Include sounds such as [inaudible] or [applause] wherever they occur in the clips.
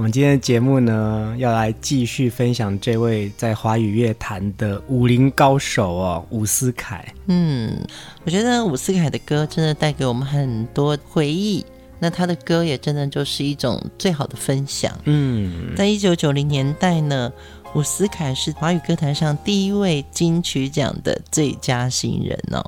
我们今天的节目呢，要来继续分享这位在华语乐坛的武林高手哦，伍思凯。嗯，我觉得伍思凯的歌真的带给我们很多回忆，那他的歌也真的就是一种最好的分享。嗯，在一九九零年代呢，伍思凯是华语歌坛上第一位金曲奖的最佳新人哦。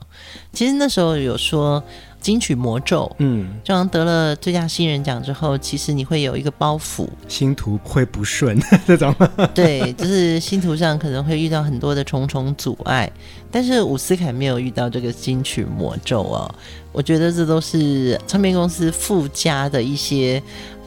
其实那时候有说。金曲魔咒，嗯，这样得了最佳新人奖之后，其实你会有一个包袱，星途会不顺 [laughs] 这种。[laughs] 对，就是星途上可能会遇到很多的重重阻碍，但是伍思凯没有遇到这个金曲魔咒哦。我觉得这都是唱片公司附加的一些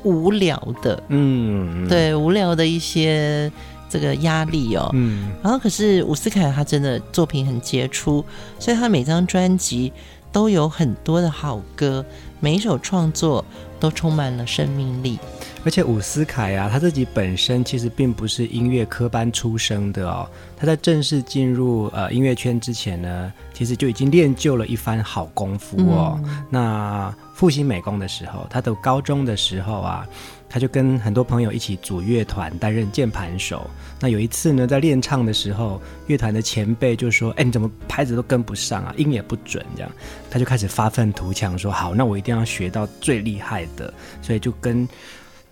无聊的，嗯，对，无聊的一些这个压力哦。嗯，然后可是伍思凯他真的作品很杰出，所以他每张专辑。都有很多的好歌，每一首创作都充满了生命力。而且伍思凯啊，他自己本身其实并不是音乐科班出身的哦。他在正式进入呃音乐圈之前呢，其实就已经练就了一番好功夫哦。嗯、那复兴美工的时候，他读高中的时候啊。他就跟很多朋友一起组乐团，担任键盘手。那有一次呢，在练唱的时候，乐团的前辈就说：“哎，你怎么拍子都跟不上啊？音也不准。”这样，他就开始发愤图强，说：“好，那我一定要学到最厉害的。”所以就跟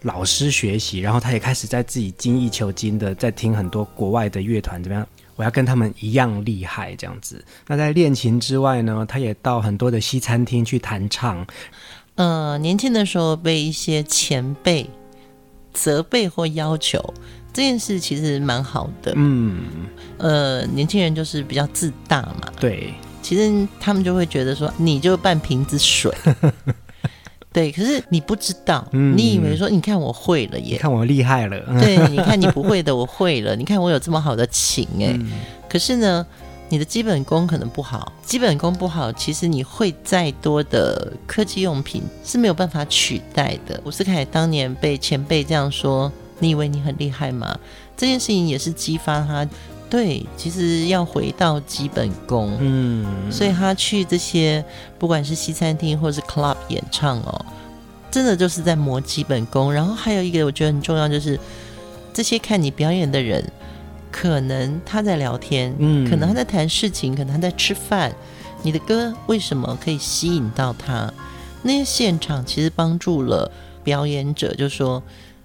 老师学习，然后他也开始在自己精益求精的在听很多国外的乐团，怎么样？我要跟他们一样厉害，这样子。那在练琴之外呢，他也到很多的西餐厅去弹唱。呃，年轻的时候被一些前辈责备或要求这件事，其实蛮好的。嗯，呃，年轻人就是比较自大嘛。对，其实他们就会觉得说，你就半瓶子水。[laughs] 对，可是你不知道，嗯、你以为说，你看我会了耶，你看我厉害了。对，你看你不会的，我会了。你看我有这么好的琴哎，[laughs] 嗯、可是呢？你的基本功可能不好，基本功不好，其实你会再多的科技用品是没有办法取代的。伍思凯当年被前辈这样说，你以为你很厉害吗？这件事情也是激发他，对，其实要回到基本功。嗯，所以他去这些不管是西餐厅或是 club 演唱哦，真的就是在磨基本功。然后还有一个我觉得很重要，就是这些看你表演的人。可能他在聊天，嗯，可能他在谈事情，可能他在吃饭。你的歌为什么可以吸引到他？那些现场其实帮助了表演者，就说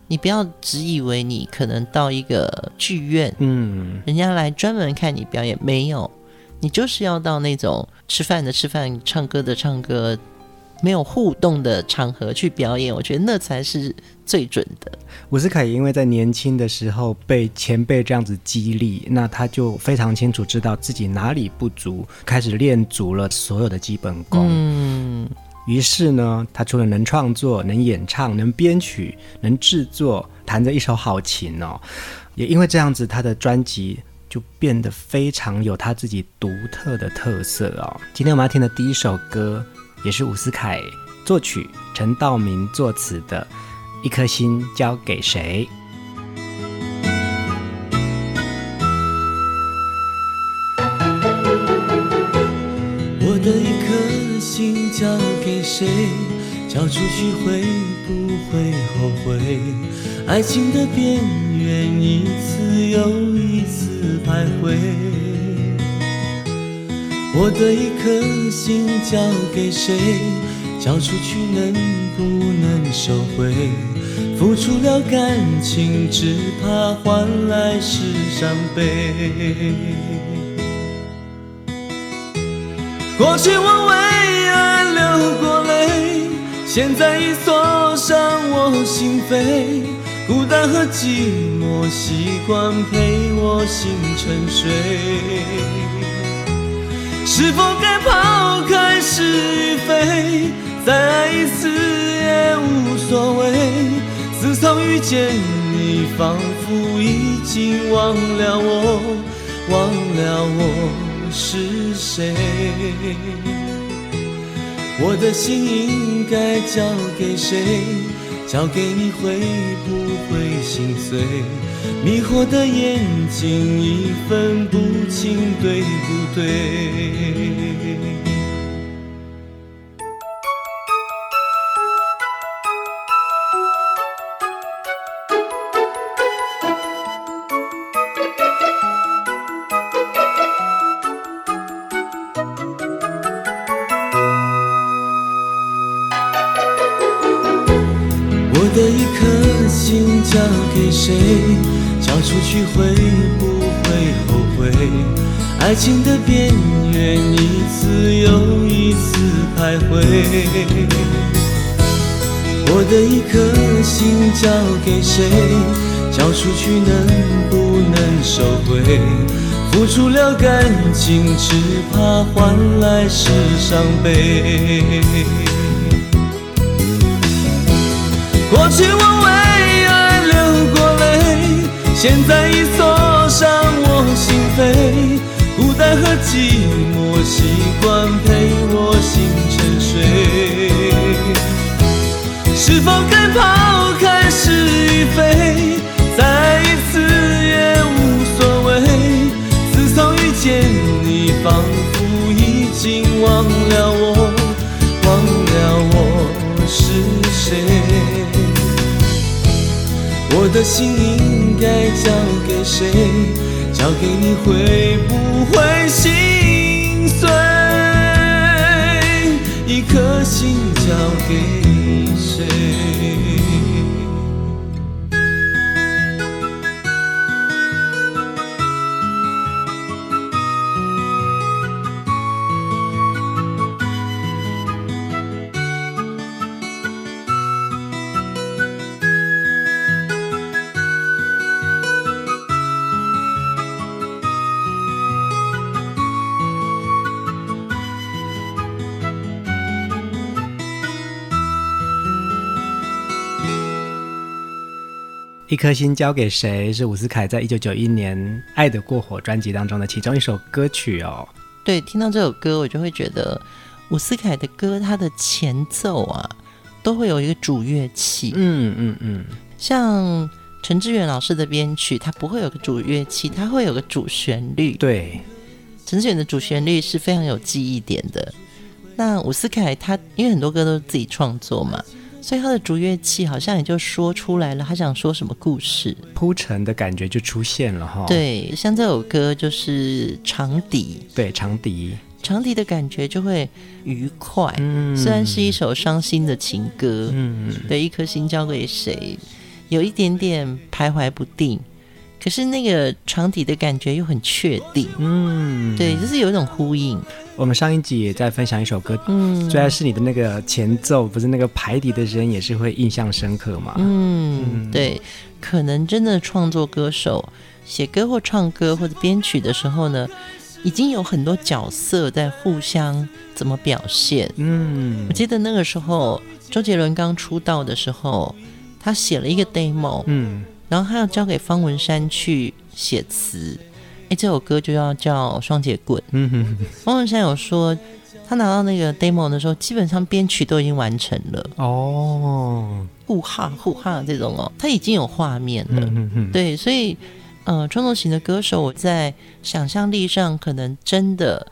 你不要只以为你可能到一个剧院，嗯，人家来专门看你表演，没有，你就是要到那种吃饭的吃饭，唱歌的唱歌。没有互动的场合去表演，我觉得那才是最准的。伍思凯因为在年轻的时候被前辈这样子激励，那他就非常清楚知道自己哪里不足，开始练足了所有的基本功。嗯，于是呢，他除了能创作、能演唱、能编曲、能制作，弹着一手好琴哦，也因为这样子，他的专辑就变得非常有他自己独特的特色哦。今天我们要听的第一首歌。也是伍思凯作曲，陈道明作词的《一颗心交给谁》。我的一颗心交给谁？交出去会不会后悔？爱情的边缘一次又一次徘徊。我的一颗心交给谁？交出去能不能收回？付出了感情，只怕换来是伤悲。过去我为爱流过泪现在已锁上我心扉，孤单和寂寞习惯陪我心沉睡。是否该抛开是与非，再爱一次也无所谓？自从遇见你，仿佛已经忘了我，忘了我是谁。我的心应该交给谁？交给你会不会心碎？迷惑的眼睛已分不清对不对？的一颗心交给谁？交出去会不会后悔？爱情的边缘一次又一次徘徊。我的一颗心交给谁？交出去能不能收回？付出了感情，只怕换来是伤悲。过去我为爱流过泪。现在已锁上我心扉，孤单和寂寞习惯陪我心沉睡。是否该抛开是与非，的心应该交给谁？交给你会不会心碎？一颗心交给谁？一颗心交给谁？是伍思凯在一九九一年《爱的过火》专辑当中的其中一首歌曲哦。对，听到这首歌，我就会觉得伍思凯的歌，它的前奏啊，都会有一个主乐器。嗯嗯嗯，像陈志远老师的编曲，它不会有个主乐器，它会有个主旋律。对，陈志远的主旋律是非常有记忆点的。那伍思凯他，因为很多歌都是自己创作嘛。所以他的竹乐器好像也就说出来了，他想说什么故事，铺陈的感觉就出现了哈。对，像这首歌就是长笛，对，长笛，长笛的感觉就会愉快。嗯，虽然是一首伤心的情歌，嗯，对，一颗心交给谁，有一点点徘徊不定。可是那个床底的感觉又很确定，嗯，对，就是有一种呼应。我们上一集也在分享一首歌，嗯，最爱是你的那个前奏，不是那个排笛的人也是会印象深刻嘛？嗯，嗯对，可能真的创作歌手写歌或唱歌或者编曲的时候呢，已经有很多角色在互相怎么表现。嗯，我记得那个时候周杰伦刚出道的时候，他写了一个 demo，嗯。然后他要交给方文山去写词，哎，这首歌就要叫《双截棍》。嗯哼，方文山有说，他拿到那个 demo 的时候，基本上编曲都已经完成了。哦，呼哈呼哈这种哦，他已经有画面了。嗯哼，对，所以，呃，创作型的歌手，我在想象力上可能真的。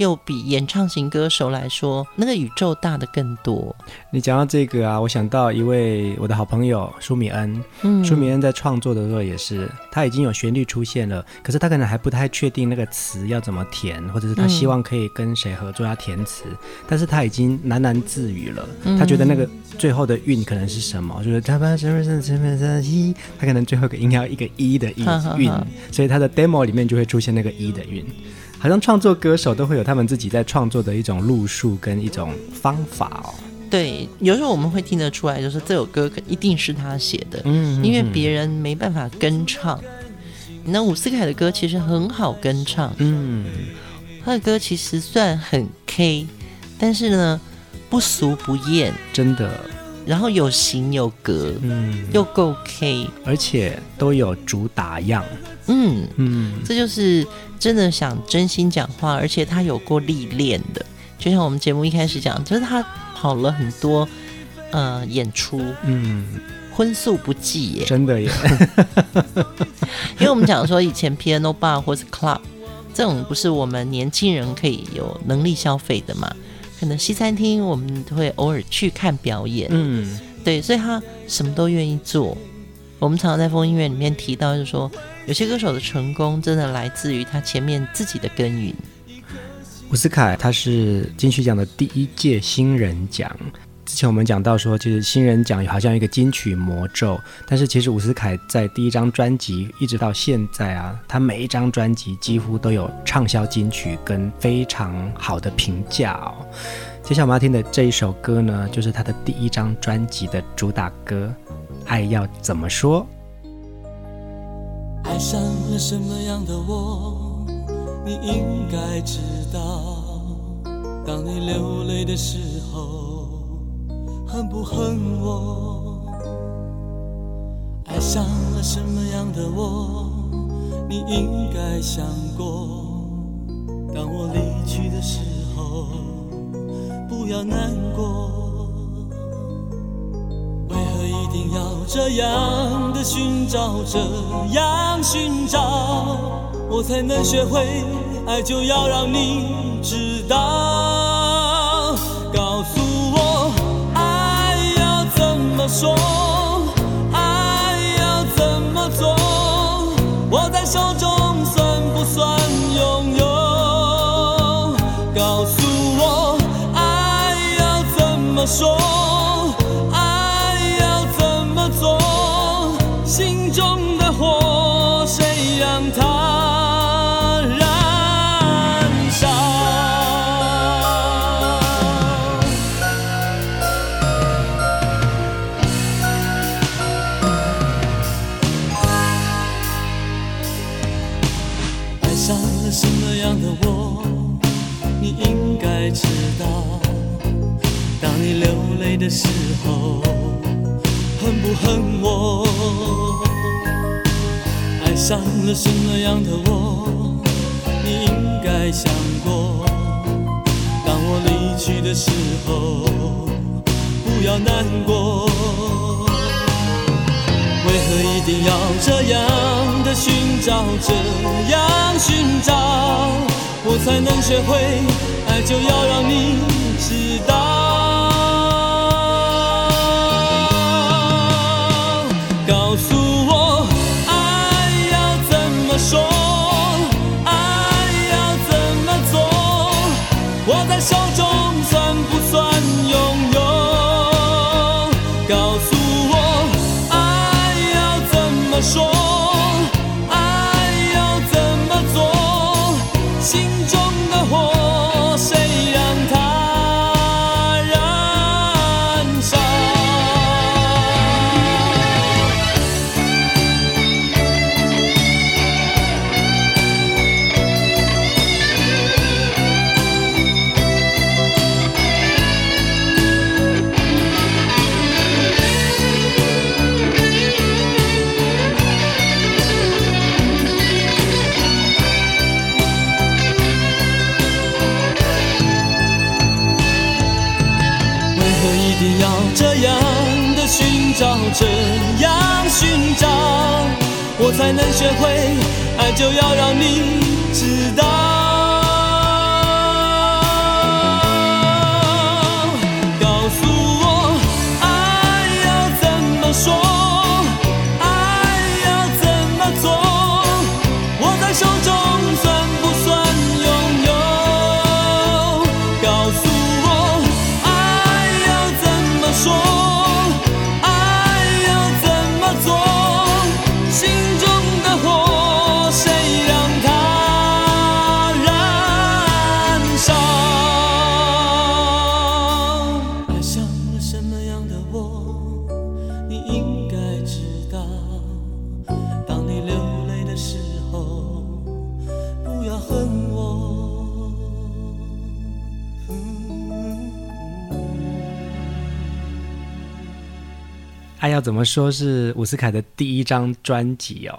又比演唱型歌手来说，那个宇宙大的更多。你讲到这个啊，我想到一位我的好朋友舒米恩。嗯，舒米恩在创作的时候也是，他已经有旋律出现了，可是他可能还不太确定那个词要怎么填，或者是他希望可以跟谁合作要填词，嗯，但是他已经喃喃自语了，嗯。他觉得那个最后的韵可能是什么？就是他把什么什么什么什么一，他可能最后一个音要一个一的音韵，所以他的 demo 里面就会出现那个一的韵。好像创作歌手都会有他们自己在创作的一种路数跟一种方法哦。对，有时候我们会听得出来，就是这首歌一定是他写的，嗯，因为别人没办法跟唱。那伍思凯的歌其实很好跟唱，嗯，他的歌其实算很 K，但是呢，不俗不艳，真的。然后有型有格，嗯，又够 K，而且都有主打样，嗯。嗯，这就是真的想真心讲话，而且他有过历练的。就像我们节目一开始讲，就是他跑了很多呃演出，嗯，荤素不忌耶，真的耶。[laughs] 因为我们讲说以前 piano bar 或是 club 这种不是我们年轻人可以有能力消费的嘛，可能西餐厅我们会偶尔去看表演，嗯，对，所以他什么都愿意做。我们常常在风音乐里面提到，就是说有些歌手的成功真的来自于他前面自己的耕耘。伍思凯他是金曲奖的第一届新人奖。之前我们讲到说，其实新人奖好像一个金曲魔咒，但是其实伍思凯在第一张专辑一直到现在啊，他每一张专辑几乎都有畅销金曲跟非常好的评价哦。接下来我们要听的这一首歌呢，就是他的第一张专辑的主打歌《爱要怎么说》。爱上了什么样的我？你应该知道，当你流泪的时候，恨不恨我？爱上了什么样的我？你应该想过，当我离去的时候，不要难过。一定要这样的寻找，这样寻找？我才能学会，爱就要让你知道上了什么样的我？你应该想过。当我离去的时候，不要难过。为何一定要这样的寻找，这样寻找，我才能学会，爱就要让你知道。手中我才能学会，爱就要让你知道。要怎么说是伍思凯的第一张专辑哦。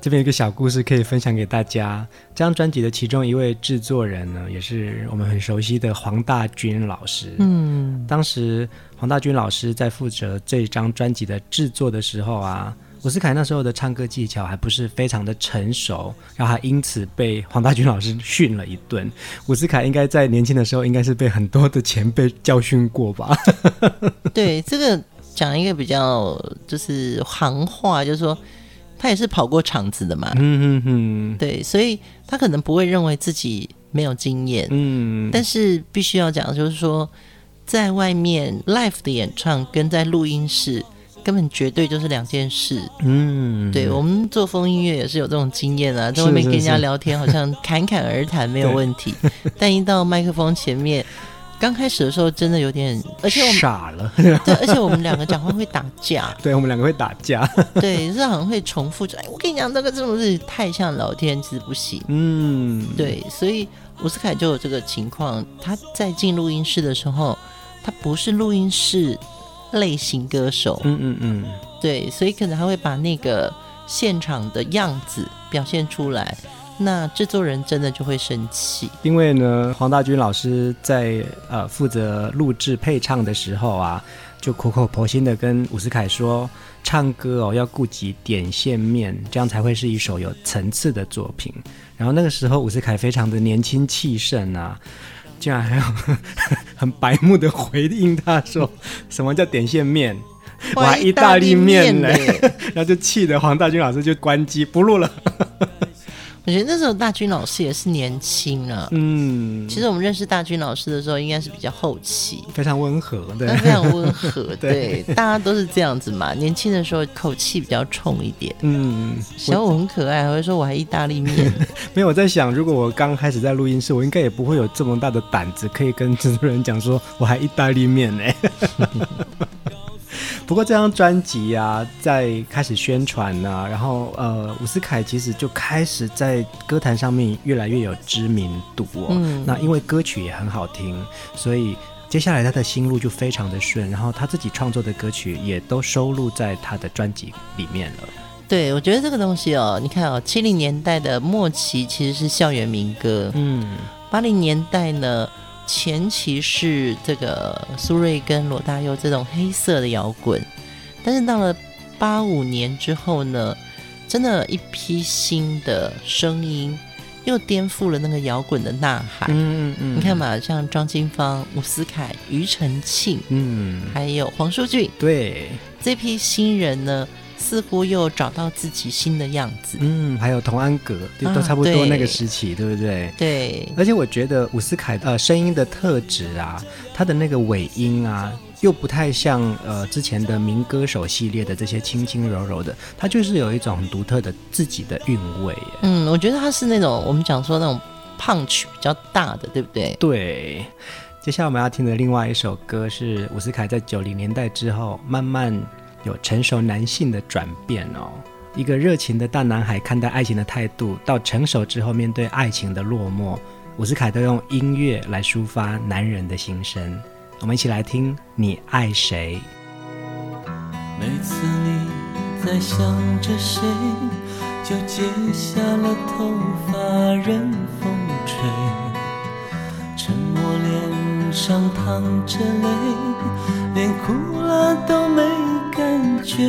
这边有一个小故事可以分享给大家。这张专辑的其中一位制作人呢，也是我们很熟悉的黄大军老师。嗯，当时黄大军老师在负责这张专辑的制作的时候啊，伍思凯那时候的唱歌技巧还不是非常的成熟，然后还因此被黄大军老师训了一顿。伍思凯应该在年轻的时候，应该是被很多的前辈教训过吧？[laughs] 对，这个。讲一个比较就是行话，就是说他也是跑过场子的嘛，嗯嗯嗯，对，所以他可能不会认为自己没有经验，嗯，但是必须要讲，就是说在外面 live 的演唱跟在录音室根本绝对就是两件事，嗯，对，我们做风音乐也是有这种经验啊，在外面跟人家聊天好像侃侃而谈没有问题，[laughs] 但一到麦克风前面。刚开始的时候真的有点，而且我们傻了，对，而且我们两个讲话会打架，[laughs] 对，我们两个会打架，[laughs] 对，是好像会重复。哎，我跟你讲，这个这种事太像老天，其实不行。嗯，对，所以伍思凯就有这个情况，他在进录音室的时候，他不是录音室类型歌手，嗯嗯嗯，对，所以可能他会把那个现场的样子表现出来。那制作人真的就会生气，因为呢，黄大军老师在呃负责录制配唱的时候啊，就苦口婆心的跟伍思凯说，唱歌哦要顾及点线面，这样才会是一首有层次的作品。然后那个时候伍思凯非常的年轻气盛啊，竟然还有很白目的回应他说，什么叫点线面？我还意大利面呢，[laughs] 然后就气得黄大军老师就关机不录了。我觉得那时候大军老师也是年轻啊。嗯，其实我们认识大军老师的时候，应该是比较后期，非常温和，对，[laughs] 非常温和，[laughs] 对，对大家都是这样子嘛。年轻的时候口气比较冲一点。嗯，小五很可爱，还会说我还意大利面。[laughs] 没有，我在想，如果我刚开始在录音室，我应该也不会有这么大的胆子，可以跟制作人讲说我还意大利面呢。[laughs] 不过这张专辑啊，在开始宣传呢、啊，然后呃，伍思凯其实就开始在歌坛上面越来越有知名度哦。嗯。那因为歌曲也很好听，所以接下来他的心路就非常的顺，然后他自己创作的歌曲也都收录在他的专辑里面了。对，我觉得这个东西哦，你看哦，七零年代的末期其实是校园民歌，嗯，八零年代呢。前期是这个苏芮跟罗大佑这种黑色的摇滚，但是到了八五年之后呢，真的，一批新的声音又颠覆了那个摇滚的呐喊。嗯嗯嗯，你看嘛，像张金芳、伍思凯、庾澄庆，嗯，还有黄舒骏，对，这批新人呢。似乎又找到自己新的样子。嗯，还有童安格，啊、都差不多那个时期，对，对不对？对。而且我觉得伍思凯呃声音的特质啊，他的那个尾音啊，又不太像呃之前的民歌手系列的这些轻轻柔柔的，他就是有一种很独特的自己的韵味。嗯，我觉得他是那种我们讲说那种 punch 比较大的，对不对？对。接下来我们要听的另外一首歌是伍思凯在九零年代之后慢慢。有成熟男性的转变哦，一个热情的大男孩看待爱情的态度，到成熟之后面对爱情的落寞，伍思凯都用音乐来抒发男人的心声。我们一起来听《你爱谁》。每次你在想着谁，就解下了头发任风吹，沉默脸上淌着泪，连哭了都没。感觉，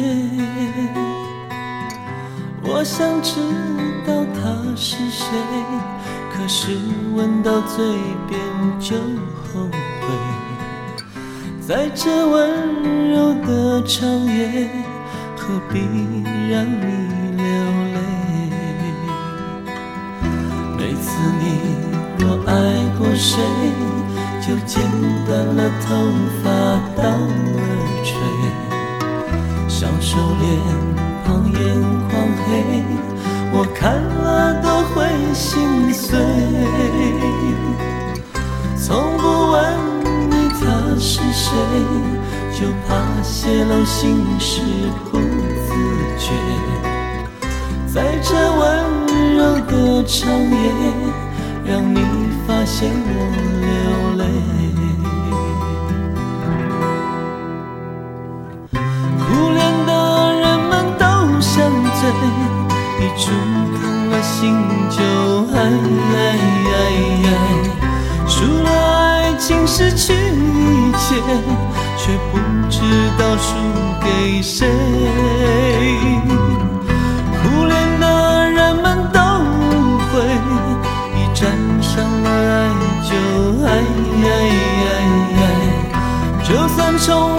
我想知道他是谁，可是吻到嘴边就后悔。在这温柔的长夜，何必让你流泪？每次你若爱过谁，就剪断了头发当。小手脸庞眼眶黑，我看了都会心碎。从不问你他是谁，就怕泄露心事不自觉。在这温柔的长夜，让你发现我流泪。哎哎哎哎，输了爱情，失去一切，却不知道输给谁。苦恋的人们都会，一沾上了爱就爱。哎哎哎。就算重。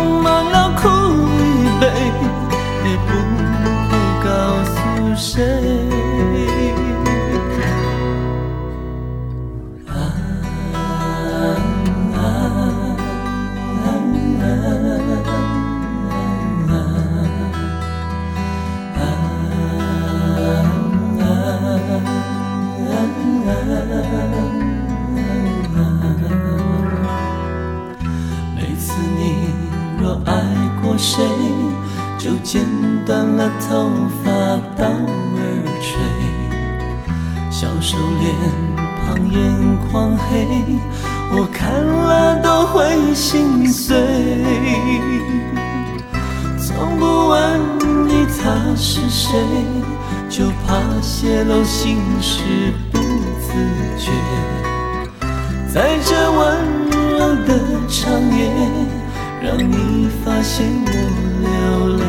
眼眶黑，我看了都会心碎。从不问你他是谁，就怕泄露心事不自觉，在这温柔的长夜。让你发现我流泪，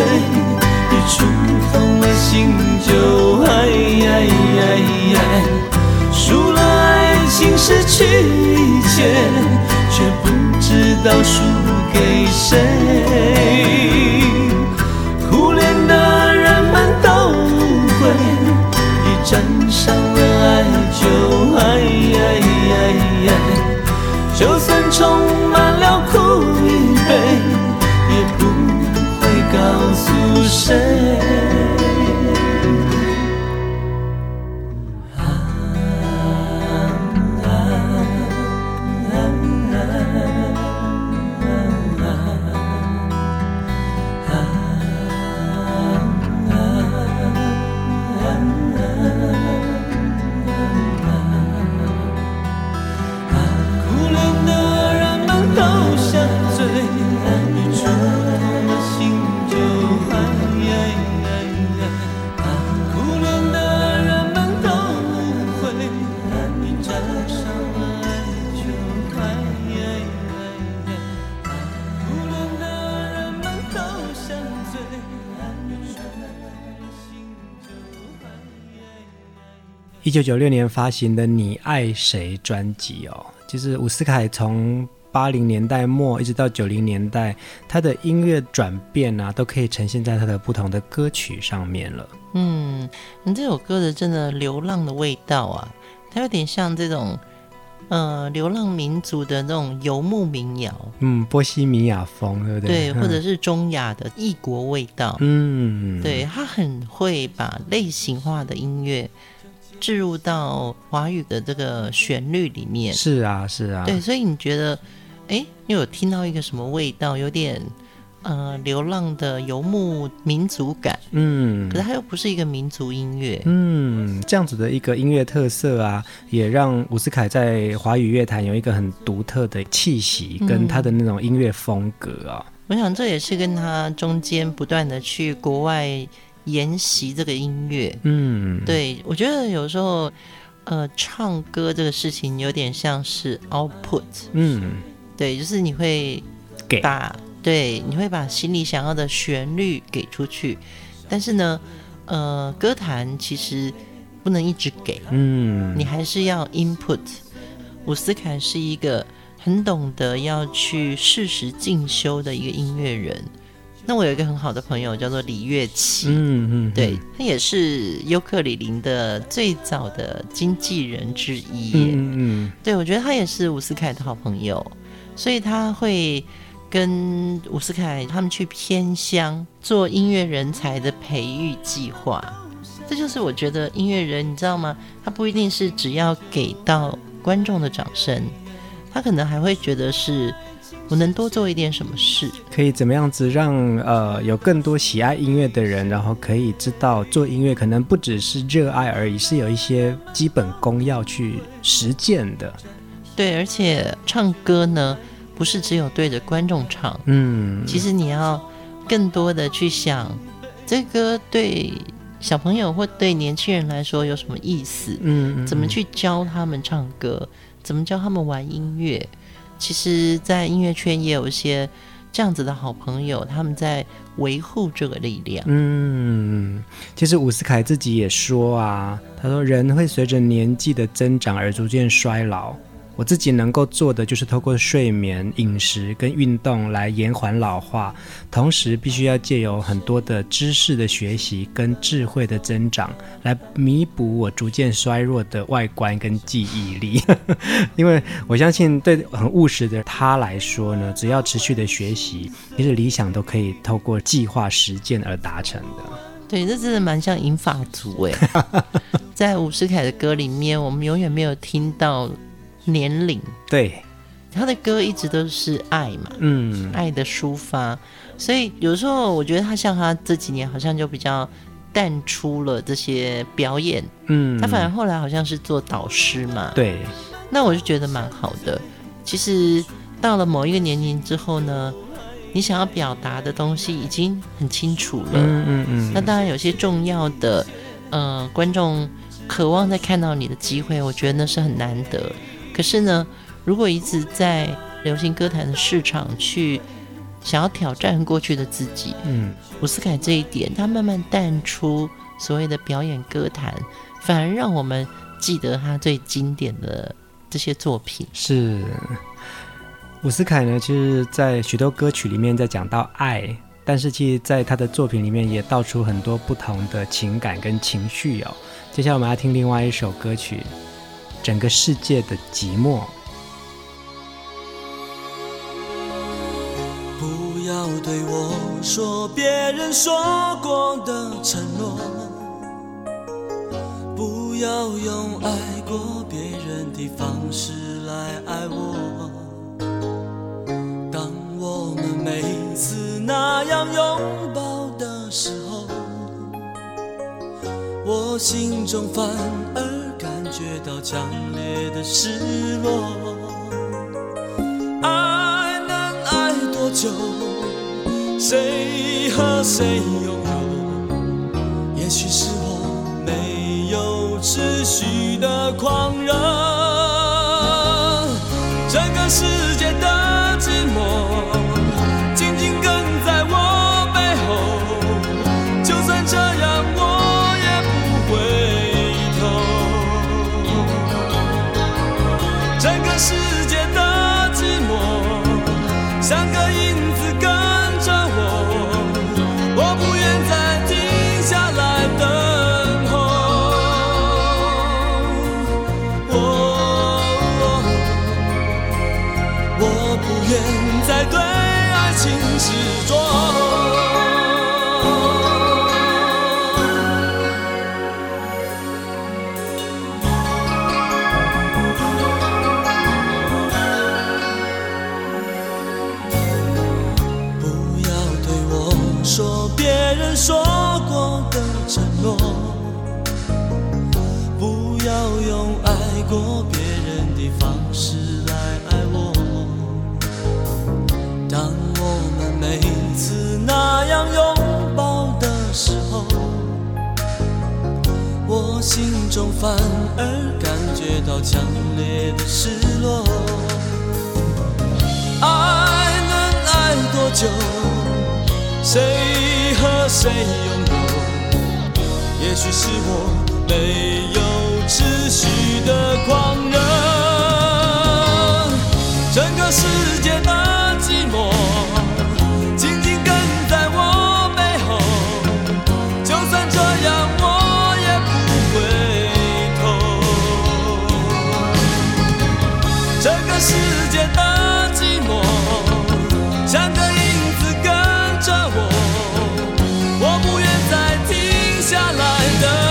醉，一触动了心就哎呀呀呀，输了爱情失去一切，却不知道输给谁。一九九六年发行的《你爱谁》专辑哦，就是伍思凯从八零年代末一直到九零年代，他的音乐转变啊，都可以呈现在他的不同的歌曲上面了。嗯，你这首歌的真的流浪的味道啊，它有点像这种呃流浪民族的那种游牧民谣，嗯，波西米亚风，对不对？对，或者是中亚的异国味道。嗯，对，他很会把类型化的音乐。置入到华语的这个旋律里面，是啊，是啊，对，所以你觉得，哎，你有听到一个什么味道？有点呃，流浪的游牧民族感，嗯，可是它又不是一个民族音乐，嗯，这样子的一个音乐特色啊，也让伍思凯在华语乐坛有一个很独特的气息，跟他的那种音乐风格啊。嗯，我想这也是跟他中间不断的去国外。研习这个音乐，嗯，对，我觉得有时候，呃，唱歌这个事情有点像是 output，嗯，对，就是你会把，对，你会把心里想要的旋律给出去，但是呢，呃，歌坛其实不能一直给，嗯，你还是要 input。伍思凯是一个很懂得要去适时进修的一个音乐人。那我有一个很好的朋友叫做李月琪，嗯嗯，嗯，对，他也是尤克里林的最早的经纪人之一，嗯嗯，对，我觉得他也是伍思凯的好朋友，所以他会跟伍思凯他们去偏乡做音乐人才的培育计划，这就是我觉得音乐人，你知道吗？他不一定是只要给到观众的掌声，他可能还会觉得是。我能多做一点什么事？可以怎么样子让呃有更多喜爱音乐的人，然后可以知道做音乐可能不只是热爱而已，是有一些基本功要去实践的。对，而且唱歌呢，不是只有对着观众唱，嗯，其实你要更多的去想，这歌对小朋友或对年轻人来说有什么意思？嗯，嗯，怎么去教他们唱歌？怎么教他们玩音乐？其实，在音乐圈也有一些这样子的好朋友，他们在维护这个力量。嗯，其实伍思凯自己也说啊，他说人会随着年纪的增长而逐渐衰老。我自己能够做的就是透过睡眠、饮食跟运动来延缓老化，同时必须要借由很多的知识的学习跟智慧的增长，来弥补我逐渐衰弱的外观跟记忆力。[laughs] 因为我相信，对很务实的他来说呢，只要持续的学习，其实理想都可以透过计划实践而达成的。对，这真的蛮像银发族哎，[laughs] 在伍思凯的歌里面，我们永远没有听到。年龄。对，他的歌一直都是爱嘛，嗯，爱的抒发，所以有时候我觉得他像他这几年好像就比较淡出了这些表演，嗯，他反而后来好像是做导师嘛，对，那我就觉得蛮好的。其实到了某一个年龄之后呢，你想要表达的东西已经很清楚了，嗯嗯嗯，那当然有些重要的，呃，观众渴望再看到你的机会，我觉得那是很难得。可是呢，如果一直在流行歌坛的市场去想要挑战过去的自己，嗯，伍思凯这一点，他慢慢淡出所谓的表演歌坛，反而让我们记得他最经典的这些作品。是伍思凯呢，其实，在许多歌曲里面在讲到爱，但是其实在他的作品里面也道出很多不同的情感跟情绪哦。接下来我们要听另外一首歌曲。整个世界的寂寞。不要对我说别人说过的承诺，不要用爱过别人的方式来爱我。当我们每次那样拥抱的时候，我心中反而。感觉到强烈的失落，爱能爱多久？谁和谁拥有？也许是我没有持续的狂热，整个世界的 I die.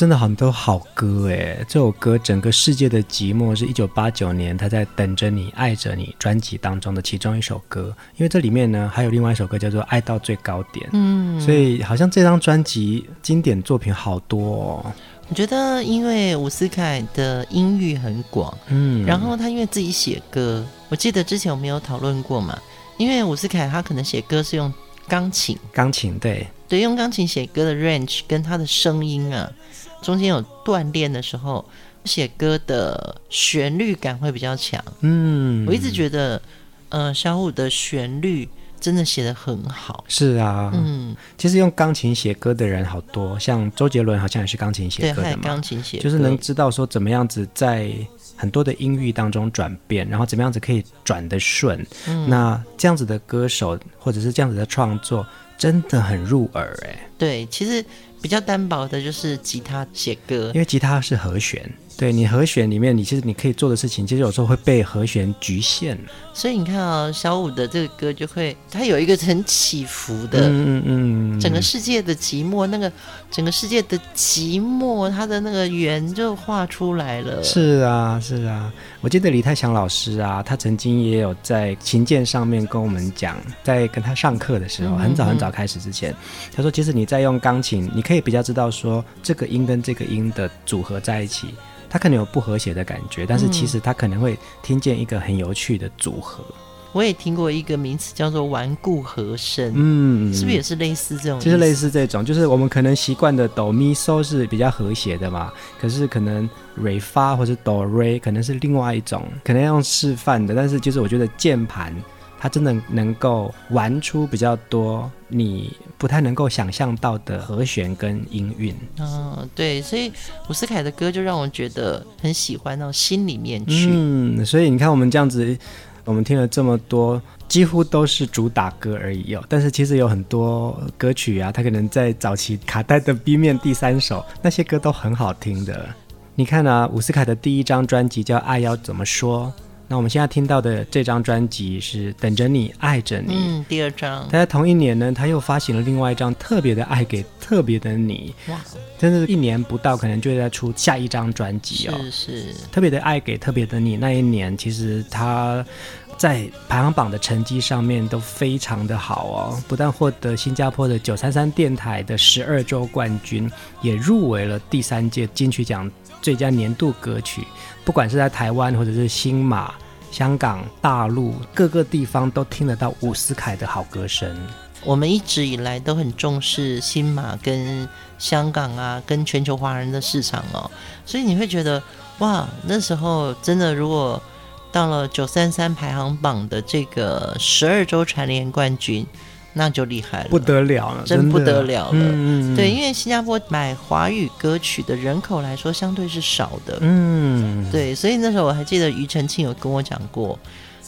真的很多好歌诶，这首歌《整个世界的寂寞》是一九八九年他在《等着你爱着你》专辑当中的其中一首歌，因为这里面呢还有另外一首歌叫做《爱到最高点》，嗯，所以好像这张专辑经典作品好多哦。我觉得因为伍思凯的音域很广，嗯，然后他因为自己写歌，我记得之前我们有讨论过嘛，因为伍思凯他可能写歌是用钢琴，钢琴对对，用钢琴写歌的 range 跟他的声音啊。中间有锻炼的时候，写歌的旋律感会比较强。嗯，我一直觉得，呃，小虎的旋律真的写的很好。是啊，嗯，其实用钢琴写歌的人好多，像周杰伦好像也是钢琴写歌的嘛。对，钢琴写歌，就是能知道说怎么样子在很多的音域当中转变，然后怎么样子可以转得顺。嗯，那这样子的歌手或者是这样子的创作，真的很入耳哎。对，其实。比较单薄的就是吉他写歌，因为吉他是和弦，对，你和弦里面，你其实你可以做的事情，其实有时候会被和弦局限。所以你看啊、哦，小五的这个歌就会，它有一个很起伏的，嗯嗯，整个世界的寂寞，那个整个世界的寂寞，它的那个圆就画出来了。是啊，是啊，我记得李泰祥老师啊，他曾经也有在琴键上面跟我们讲，在跟他上课的时候，很早很早开始之前，嗯、他说，其实你在用钢琴，你可以比较知道说这个音跟这个音的组合在一起。他可能有不和谐的感觉，但是其实他可能会听见一个很有趣的组合。嗯、我也听过一个名词叫做顽固和声，嗯，是不是也是类似这种？就是类似这种，就是我们可能习惯的哆咪嗦是比较和谐的嘛，可是可能瑞发或者哆瑞可能是另外一种，可能要用示范的。但是就是我觉得键盘它真的能够玩出比较多你不太能够想象到的和弦跟音韵，嗯，对，所以伍思凯的歌就让我觉得很喜欢到心里面去。嗯，所以你看我们这样子，我们听了这么多，几乎都是主打歌而已哦。但是其实有很多歌曲啊，它可能在早期卡带的 B 面第三首，那些歌都很好听的。你看啊，伍思凯的第一张专辑叫《爱要怎么说》。那我们现在听到的这张专辑是《等着你爱着你》，嗯，第二张。他在同一年呢，他又发行了另外一张《特别的爱给特别的你》，哇，真的是一年不到，可能就会再出下一张专辑哦。是是，特别的爱给特别的你那一年，其实他在排行榜的成绩上面都非常的好哦，不但获得新加坡的九三三电台的十二周冠军，也入围了第三届金曲奖最佳年度歌曲。不管是在台湾，或者是新马、香港、大陆各个地方，都听得到伍思凯的好歌声。我们一直以来都很重视新马跟香港啊，跟全球华人的市场哦，所以你会觉得哇，那时候真的如果到了九三三排行榜的这个十二周蝉联冠军。那就厉害了，不得了了，真不得了了。嗯，对，因为新加坡买华语歌曲的人口来说，相对是少的。嗯，对，所以那时候我还记得庾澄庆有跟我讲过，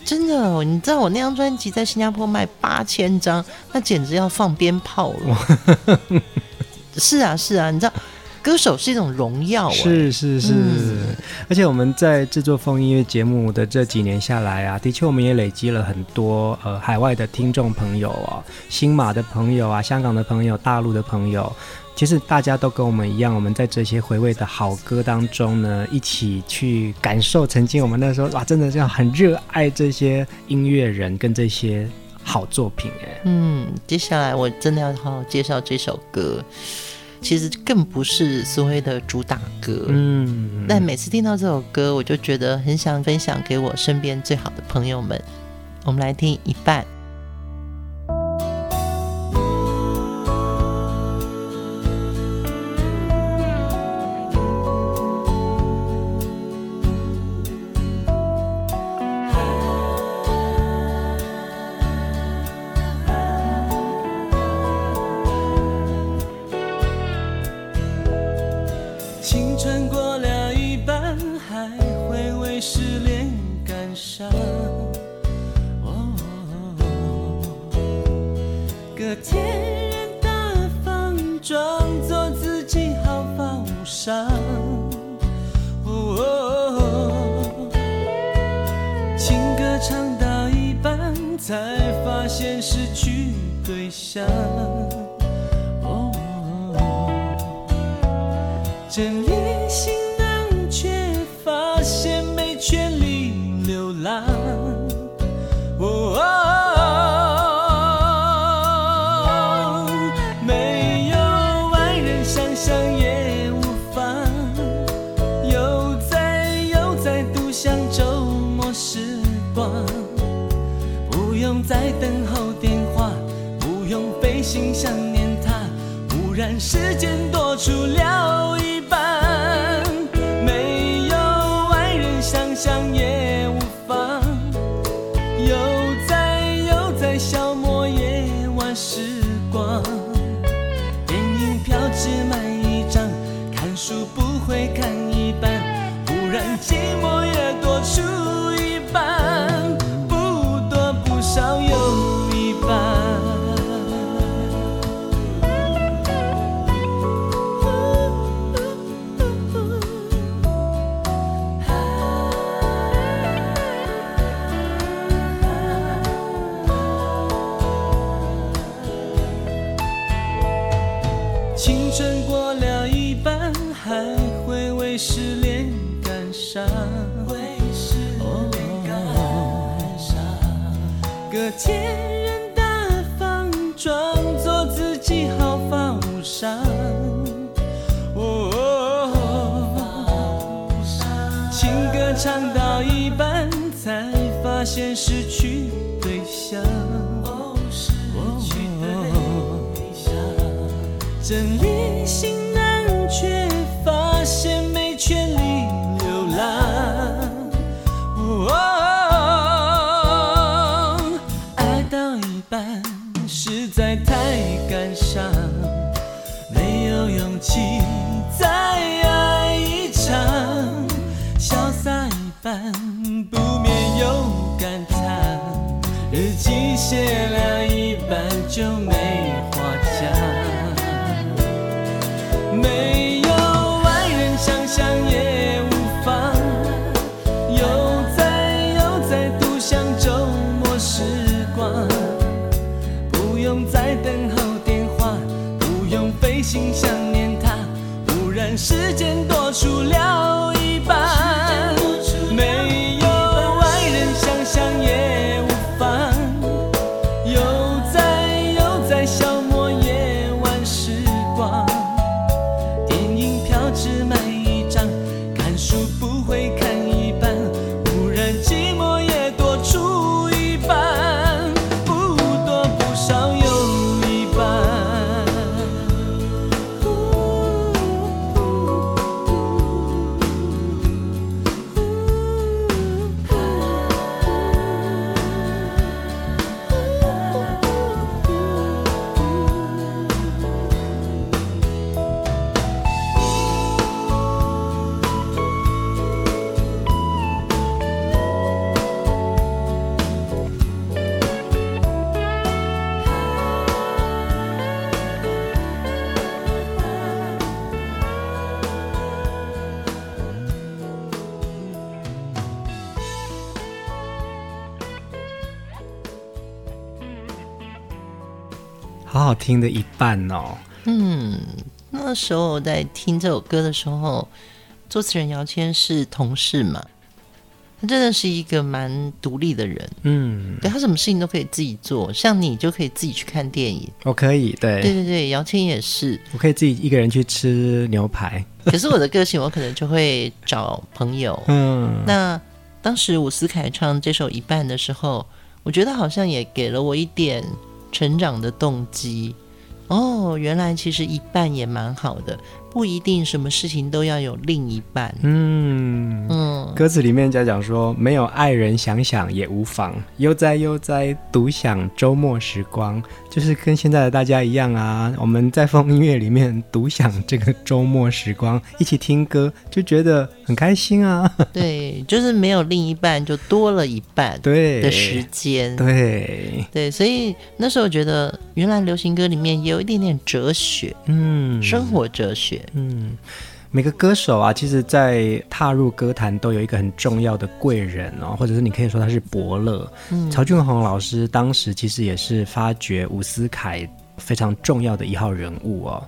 真的，你知道我那张专辑在新加坡卖八千张，那简直要放鞭炮了。[laughs] 是啊，是啊，你知道。歌手是一种荣耀，是是是，嗯、而且我们在制作风音乐节目的这几年下来啊，的确我们也累积了很多呃海外的听众朋友啊，新马的朋友啊，香港的朋友，大陆的朋友，其实大家都跟我们一样，我们在这些回味的好歌当中呢，一起去感受曾经我们那时候哇，真的是很热爱这些音乐人跟这些好作品哎。嗯，接下来我真的要好好介绍这首歌。其实更不是所谓的主打歌。嗯，但每次听到这首歌，我就觉得很想分享给我身边最好的朋友们。我们来听一半。我天然大方装作自己毫发无伤哦情歌唱到一半才发现失去对象。心想念他不然时间多出两伤，会是被感伤。个天然大方，装作自己毫发无伤。哦，情歌唱到一半，才发现失去对象。哦，失去对象，真。不免有感叹日记写了一半就听的一半哦。嗯，那时候我在听这首歌的时候，作词人姚谦是同事嘛。他真的是一个蛮独立的人。嗯，对，他什么事情都可以自己做，像你就可以自己去看电影。我可以，对，对对对，姚谦也是，我可以自己一个人去吃牛排。可是我的个性，我可能就会找朋友。[laughs] 嗯，那当时伍思凯唱这首一半的时候，我觉得好像也给了我一点成长的动机。哦，原来其实一半也蛮好的。不一定什么事情都要有另一半。嗯嗯，歌词里面在讲说，没有爱人想想也无妨，悠哉悠哉独享周末时光，就是跟现在的大家一样啊。我们在放音乐里面独享这个周末时光，一起听歌，就觉得很开心啊。[laughs] 对，就是没有另一半，就多了一半对的时间。对对，所以那时候觉得，原来流行歌里面也有一点点哲学，嗯，生活哲学。嗯，每个歌手啊，其实，在踏入歌坛都有一个很重要的贵人哦，或者是你可以说他是伯乐。嗯，曹俊宏老师当时其实也是发掘伍思凯非常重要的一号人物哦。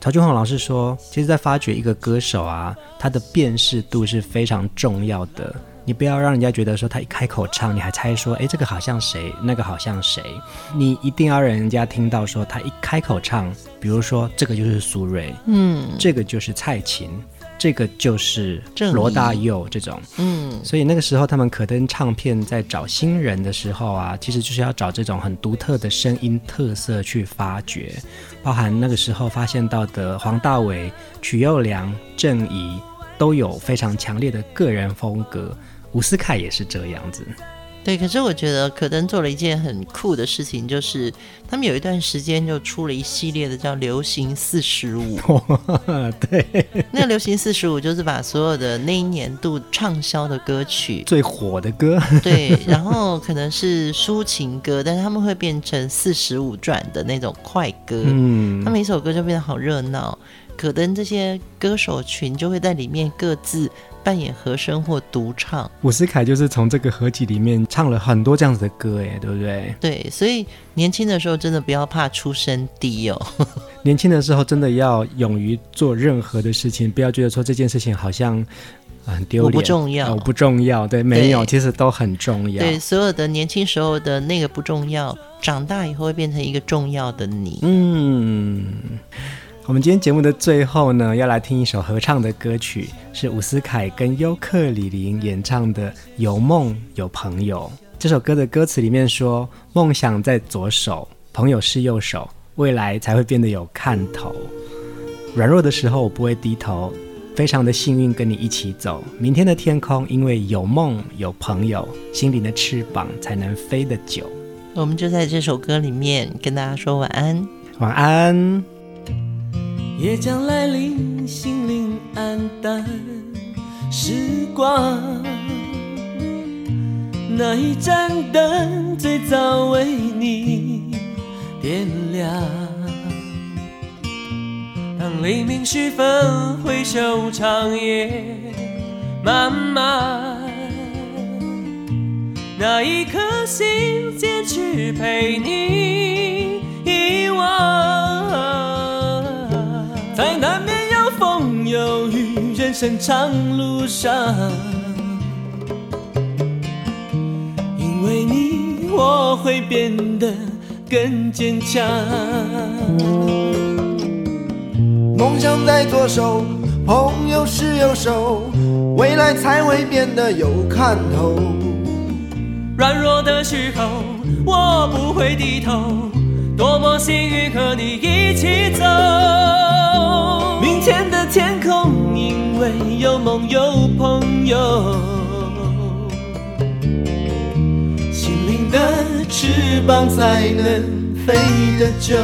曹俊宏老师说，其实，在发掘一个歌手啊，他的辨识度是非常重要的。你不要让人家觉得说他一开口唱，你还猜说，哎，这个好像谁，那个好像谁。你一定要让人家听到说他一开口唱，比如说这个就是苏芮，嗯，这个就是蔡琴，这个就是罗大佑这种，嗯。所以那个时候他们可登唱片在找新人的时候啊，其实就是要找这种很独特的声音特色去发掘，包含那个时候发现到的黄大炜、曲又良、郑怡都有非常强烈的个人风格。伍思凯也是这样子，对。可是我觉得可登做了一件很酷的事情，就是他们有一段时间就出了一系列的叫《流行四十五》。[laughs] 对，那《流行四十五》就是把所有的那一年度畅销的歌曲、最火的歌，对，然后可能是抒情歌，但是他们会变成四十五转的那种快歌。嗯，他每一首歌就变得好热闹。可登这些歌手群就会在里面各自。扮演和声或独唱，伍思凯就是从这个合集里面唱了很多这样子的歌，哎，对不对？对，所以年轻的时候真的不要怕出身低哦。[laughs] 年轻的时候真的要勇于做任何的事情，不要觉得说这件事情好像很丢脸，我不重要，我不重要。对，没有，其实都很重要。对，所有的年轻时候的那个不重要，长大以后会变成一个重要的你。嗯。我们今天节目的最后呢，要来听一首合唱的歌曲，是伍思凯跟优客李林演唱的《有梦有朋友》。这首歌的歌词里面说：“梦想在左手，朋友是右手，未来才会变得有看头。软弱的时候我不会低头，非常的幸运跟你一起走。明天的天空，因为有梦有朋友，心灵的翅膀才能飞得久。”我们就在这首歌里面跟大家说晚安，晚安。夜将来临，心灵黯淡，时光。那一盏灯最早为你点亮？当黎明时分，回首长夜漫漫，那一颗心坚持陪你遗忘？生长路上，因为你我会变得更坚强。梦想在左手，朋友是右手，未来才会变得有看头。软弱的时候，我不会低头，多么幸运和你一起走。明天的天，因为有梦有朋友，心灵的翅膀才能飞得久。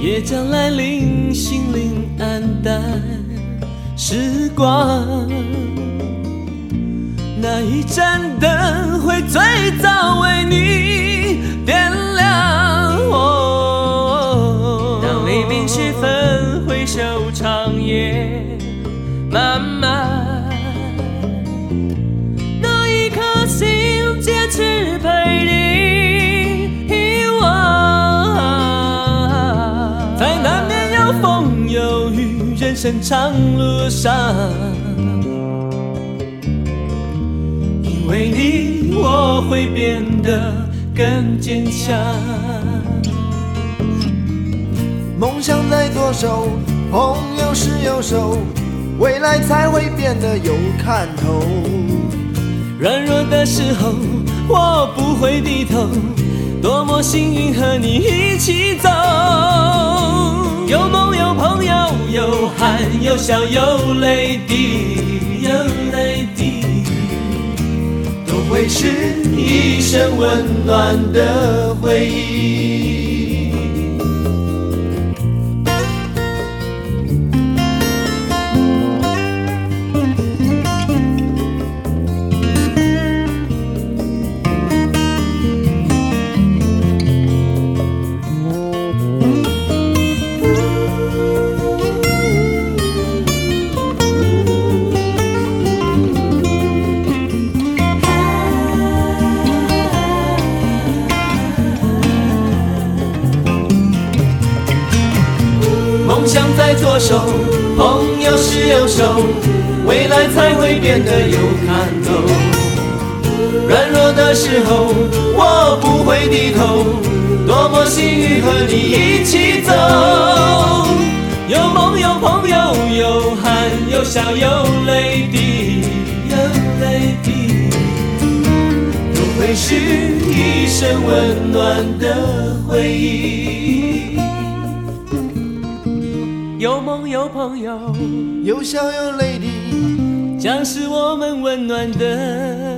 夜将来临，心灵。时光，哪一盏灯会最早为你程长路上，因为你我会变得更坚强。梦想在左手，朋友是右手，未来才会变得有看头。软弱的时候，我不会低头，多么幸运和你一起走。有梦有朋友，有汗有笑有泪滴，有泪滴，都会是一生温暖的回忆。左手，朋友是右手，未来才会变得有看头。软弱的时候，我不会低头，多么幸运和你一起走。有梦有朋友，有汗有笑有泪滴，有泪滴，都会是一生温暖的回忆。有梦有朋友，有笑有泪滴，将是我们温暖的